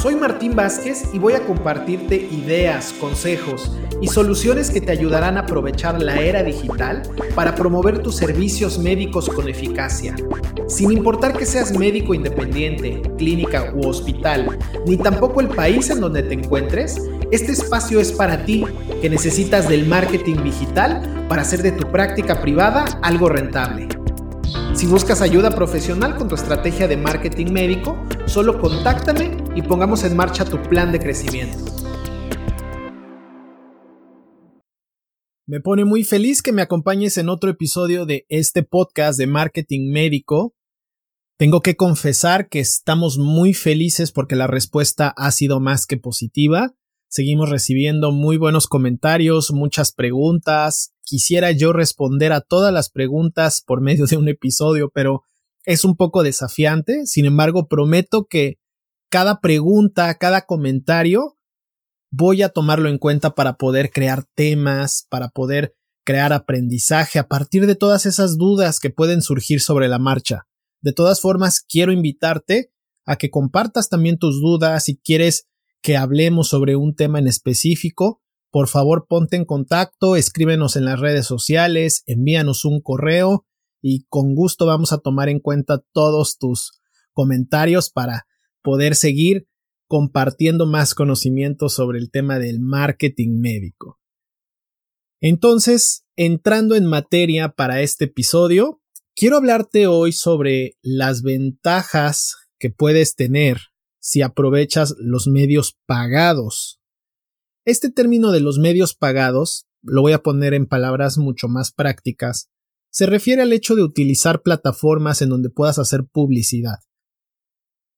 Soy Martín Vázquez y voy a compartirte ideas, consejos y soluciones que te ayudarán a aprovechar la era digital para promover tus servicios médicos con eficacia. Sin importar que seas médico independiente, clínica u hospital, ni tampoco el país en donde te encuentres, este espacio es para ti que necesitas del marketing digital para hacer de tu práctica privada algo rentable. Si buscas ayuda profesional con tu estrategia de marketing médico, solo contáctame y pongamos en marcha tu plan de crecimiento. Me pone muy feliz que me acompañes en otro episodio de este podcast de marketing médico. Tengo que confesar que estamos muy felices porque la respuesta ha sido más que positiva. Seguimos recibiendo muy buenos comentarios, muchas preguntas. Quisiera yo responder a todas las preguntas por medio de un episodio, pero es un poco desafiante. Sin embargo, prometo que cada pregunta, cada comentario, voy a tomarlo en cuenta para poder crear temas, para poder crear aprendizaje a partir de todas esas dudas que pueden surgir sobre la marcha. De todas formas, quiero invitarte a que compartas también tus dudas si quieres que hablemos sobre un tema en específico, por favor ponte en contacto, escríbenos en las redes sociales, envíanos un correo y con gusto vamos a tomar en cuenta todos tus comentarios para poder seguir compartiendo más conocimiento sobre el tema del marketing médico. Entonces, entrando en materia para este episodio, quiero hablarte hoy sobre las ventajas que puedes tener si aprovechas los medios pagados. Este término de los medios pagados, lo voy a poner en palabras mucho más prácticas, se refiere al hecho de utilizar plataformas en donde puedas hacer publicidad.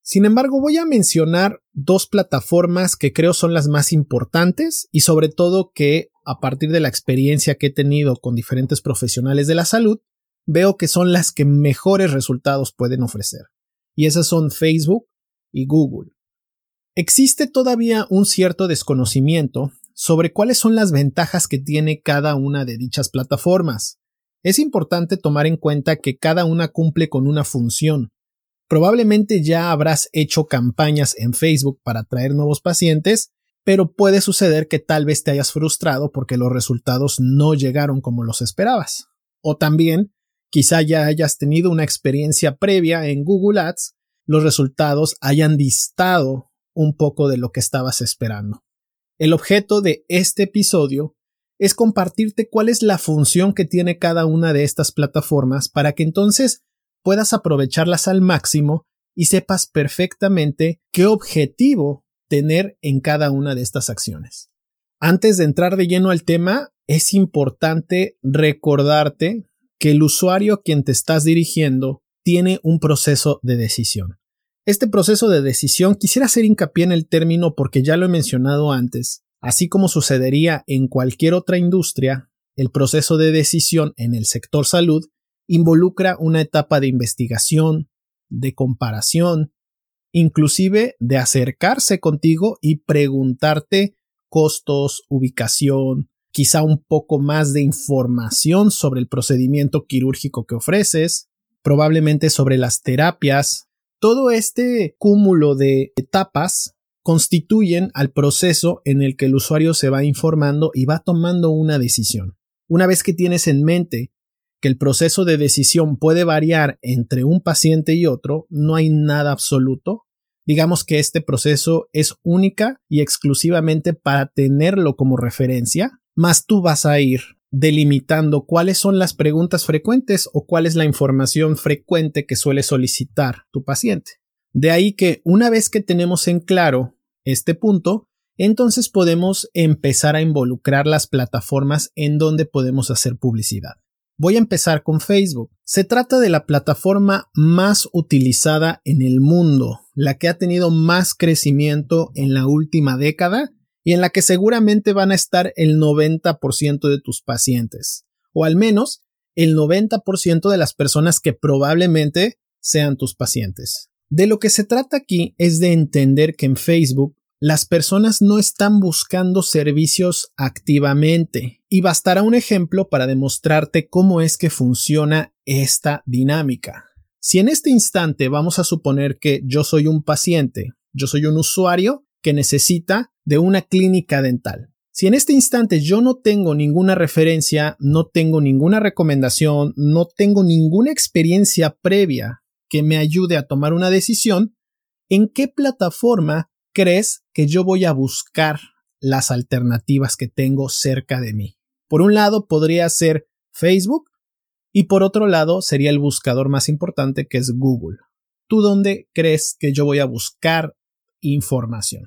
Sin embargo, voy a mencionar dos plataformas que creo son las más importantes y sobre todo que, a partir de la experiencia que he tenido con diferentes profesionales de la salud, veo que son las que mejores resultados pueden ofrecer. Y esas son Facebook y Google. Existe todavía un cierto desconocimiento sobre cuáles son las ventajas que tiene cada una de dichas plataformas. Es importante tomar en cuenta que cada una cumple con una función. Probablemente ya habrás hecho campañas en Facebook para atraer nuevos pacientes, pero puede suceder que tal vez te hayas frustrado porque los resultados no llegaron como los esperabas. O también, quizá ya hayas tenido una experiencia previa en Google Ads los resultados hayan distado un poco de lo que estabas esperando. El objeto de este episodio es compartirte cuál es la función que tiene cada una de estas plataformas para que entonces puedas aprovecharlas al máximo y sepas perfectamente qué objetivo tener en cada una de estas acciones. Antes de entrar de lleno al tema, es importante recordarte que el usuario a quien te estás dirigiendo tiene un proceso de decisión. Este proceso de decisión quisiera hacer hincapié en el término porque ya lo he mencionado antes. Así como sucedería en cualquier otra industria, el proceso de decisión en el sector salud involucra una etapa de investigación, de comparación, inclusive de acercarse contigo y preguntarte costos, ubicación, quizá un poco más de información sobre el procedimiento quirúrgico que ofreces, probablemente sobre las terapias, todo este cúmulo de etapas constituyen al proceso en el que el usuario se va informando y va tomando una decisión. Una vez que tienes en mente que el proceso de decisión puede variar entre un paciente y otro, no hay nada absoluto. Digamos que este proceso es única y exclusivamente para tenerlo como referencia, más tú vas a ir delimitando cuáles son las preguntas frecuentes o cuál es la información frecuente que suele solicitar tu paciente. De ahí que una vez que tenemos en claro este punto, entonces podemos empezar a involucrar las plataformas en donde podemos hacer publicidad. Voy a empezar con Facebook. Se trata de la plataforma más utilizada en el mundo, la que ha tenido más crecimiento en la última década y en la que seguramente van a estar el 90% de tus pacientes, o al menos el 90% de las personas que probablemente sean tus pacientes. De lo que se trata aquí es de entender que en Facebook las personas no están buscando servicios activamente y bastará un ejemplo para demostrarte cómo es que funciona esta dinámica. Si en este instante vamos a suponer que yo soy un paciente, yo soy un usuario que necesita de una clínica dental. Si en este instante yo no tengo ninguna referencia, no tengo ninguna recomendación, no tengo ninguna experiencia previa que me ayude a tomar una decisión, ¿en qué plataforma crees que yo voy a buscar las alternativas que tengo cerca de mí? Por un lado podría ser Facebook y por otro lado sería el buscador más importante que es Google. ¿Tú dónde crees que yo voy a buscar información?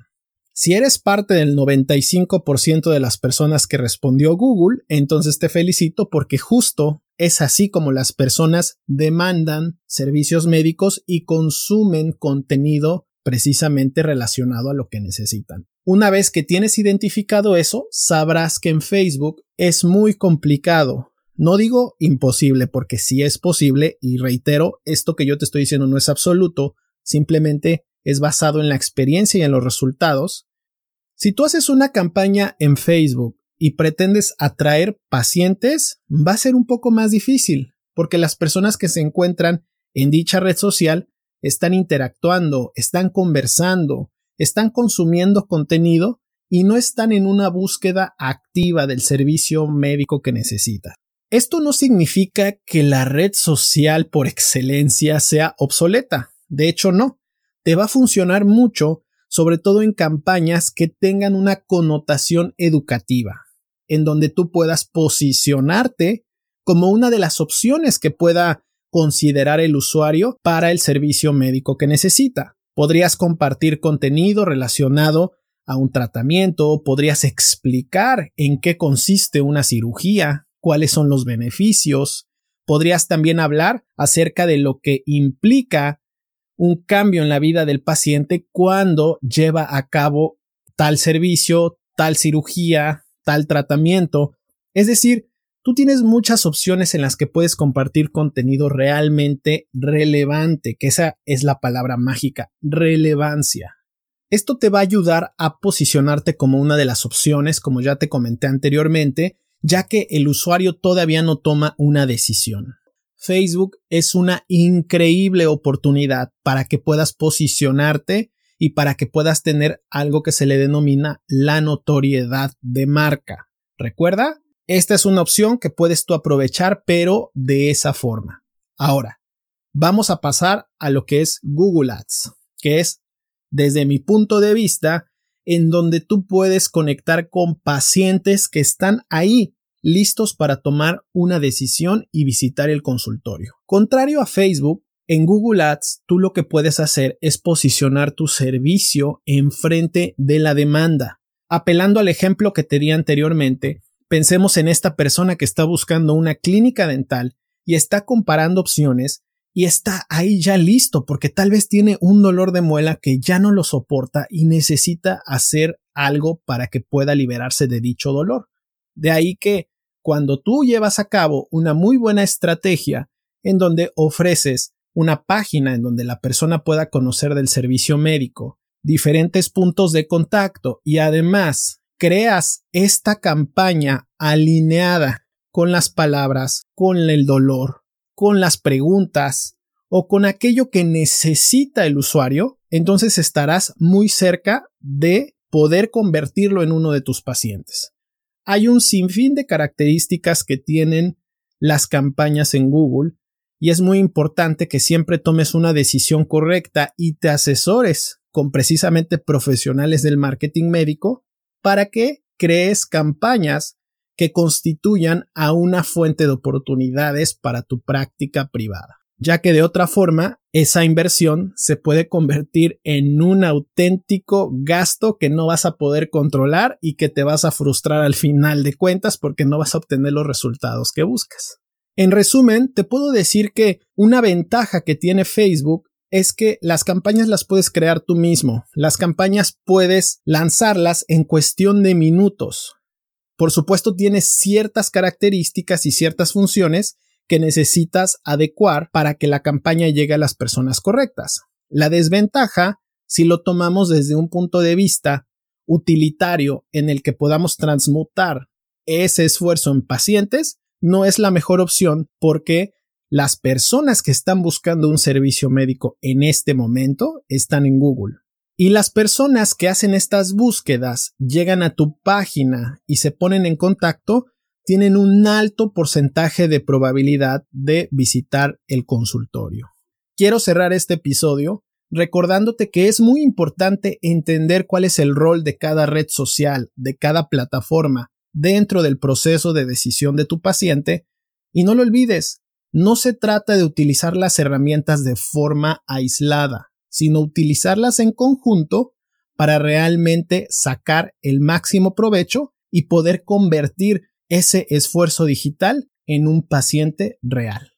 Si eres parte del 95% de las personas que respondió Google, entonces te felicito porque justo es así como las personas demandan servicios médicos y consumen contenido precisamente relacionado a lo que necesitan. Una vez que tienes identificado eso, sabrás que en Facebook es muy complicado. No digo imposible porque sí es posible y reitero, esto que yo te estoy diciendo no es absoluto, simplemente es basado en la experiencia y en los resultados. Si tú haces una campaña en Facebook y pretendes atraer pacientes, va a ser un poco más difícil, porque las personas que se encuentran en dicha red social están interactuando, están conversando, están consumiendo contenido y no están en una búsqueda activa del servicio médico que necesita. Esto no significa que la red social por excelencia sea obsoleta. De hecho, no te va a funcionar mucho, sobre todo en campañas que tengan una connotación educativa, en donde tú puedas posicionarte como una de las opciones que pueda considerar el usuario para el servicio médico que necesita. Podrías compartir contenido relacionado a un tratamiento, podrías explicar en qué consiste una cirugía, cuáles son los beneficios, podrías también hablar acerca de lo que implica un cambio en la vida del paciente cuando lleva a cabo tal servicio, tal cirugía, tal tratamiento. Es decir, tú tienes muchas opciones en las que puedes compartir contenido realmente relevante, que esa es la palabra mágica, relevancia. Esto te va a ayudar a posicionarte como una de las opciones, como ya te comenté anteriormente, ya que el usuario todavía no toma una decisión. Facebook es una increíble oportunidad para que puedas posicionarte y para que puedas tener algo que se le denomina la notoriedad de marca. Recuerda, esta es una opción que puedes tú aprovechar, pero de esa forma. Ahora, vamos a pasar a lo que es Google Ads, que es, desde mi punto de vista, en donde tú puedes conectar con pacientes que están ahí listos para tomar una decisión y visitar el consultorio. Contrario a Facebook, en Google Ads tú lo que puedes hacer es posicionar tu servicio enfrente de la demanda. Apelando al ejemplo que te di anteriormente, pensemos en esta persona que está buscando una clínica dental y está comparando opciones y está ahí ya listo porque tal vez tiene un dolor de muela que ya no lo soporta y necesita hacer algo para que pueda liberarse de dicho dolor. De ahí que cuando tú llevas a cabo una muy buena estrategia en donde ofreces una página en donde la persona pueda conocer del servicio médico, diferentes puntos de contacto y además creas esta campaña alineada con las palabras, con el dolor, con las preguntas o con aquello que necesita el usuario, entonces estarás muy cerca de poder convertirlo en uno de tus pacientes. Hay un sinfín de características que tienen las campañas en Google y es muy importante que siempre tomes una decisión correcta y te asesores con precisamente profesionales del marketing médico para que crees campañas que constituyan a una fuente de oportunidades para tu práctica privada ya que de otra forma esa inversión se puede convertir en un auténtico gasto que no vas a poder controlar y que te vas a frustrar al final de cuentas porque no vas a obtener los resultados que buscas. En resumen, te puedo decir que una ventaja que tiene Facebook es que las campañas las puedes crear tú mismo. Las campañas puedes lanzarlas en cuestión de minutos. Por supuesto, tiene ciertas características y ciertas funciones que necesitas adecuar para que la campaña llegue a las personas correctas. La desventaja, si lo tomamos desde un punto de vista utilitario en el que podamos transmutar ese esfuerzo en pacientes, no es la mejor opción porque las personas que están buscando un servicio médico en este momento están en Google. Y las personas que hacen estas búsquedas llegan a tu página y se ponen en contacto, tienen un alto porcentaje de probabilidad de visitar el consultorio. Quiero cerrar este episodio recordándote que es muy importante entender cuál es el rol de cada red social, de cada plataforma dentro del proceso de decisión de tu paciente y no lo olvides, no se trata de utilizar las herramientas de forma aislada, sino utilizarlas en conjunto para realmente sacar el máximo provecho y poder convertir ese esfuerzo digital en un paciente real.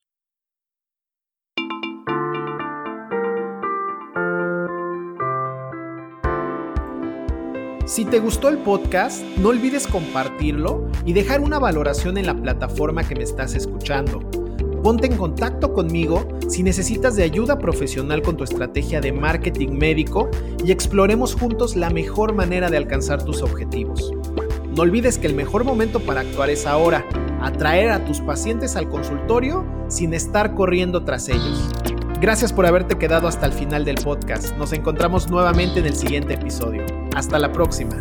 Si te gustó el podcast, no olvides compartirlo y dejar una valoración en la plataforma que me estás escuchando. Ponte en contacto conmigo si necesitas de ayuda profesional con tu estrategia de marketing médico y exploremos juntos la mejor manera de alcanzar tus objetivos. No olvides que el mejor momento para actuar es ahora, atraer a tus pacientes al consultorio sin estar corriendo tras ellos. Gracias por haberte quedado hasta el final del podcast. Nos encontramos nuevamente en el siguiente episodio. Hasta la próxima.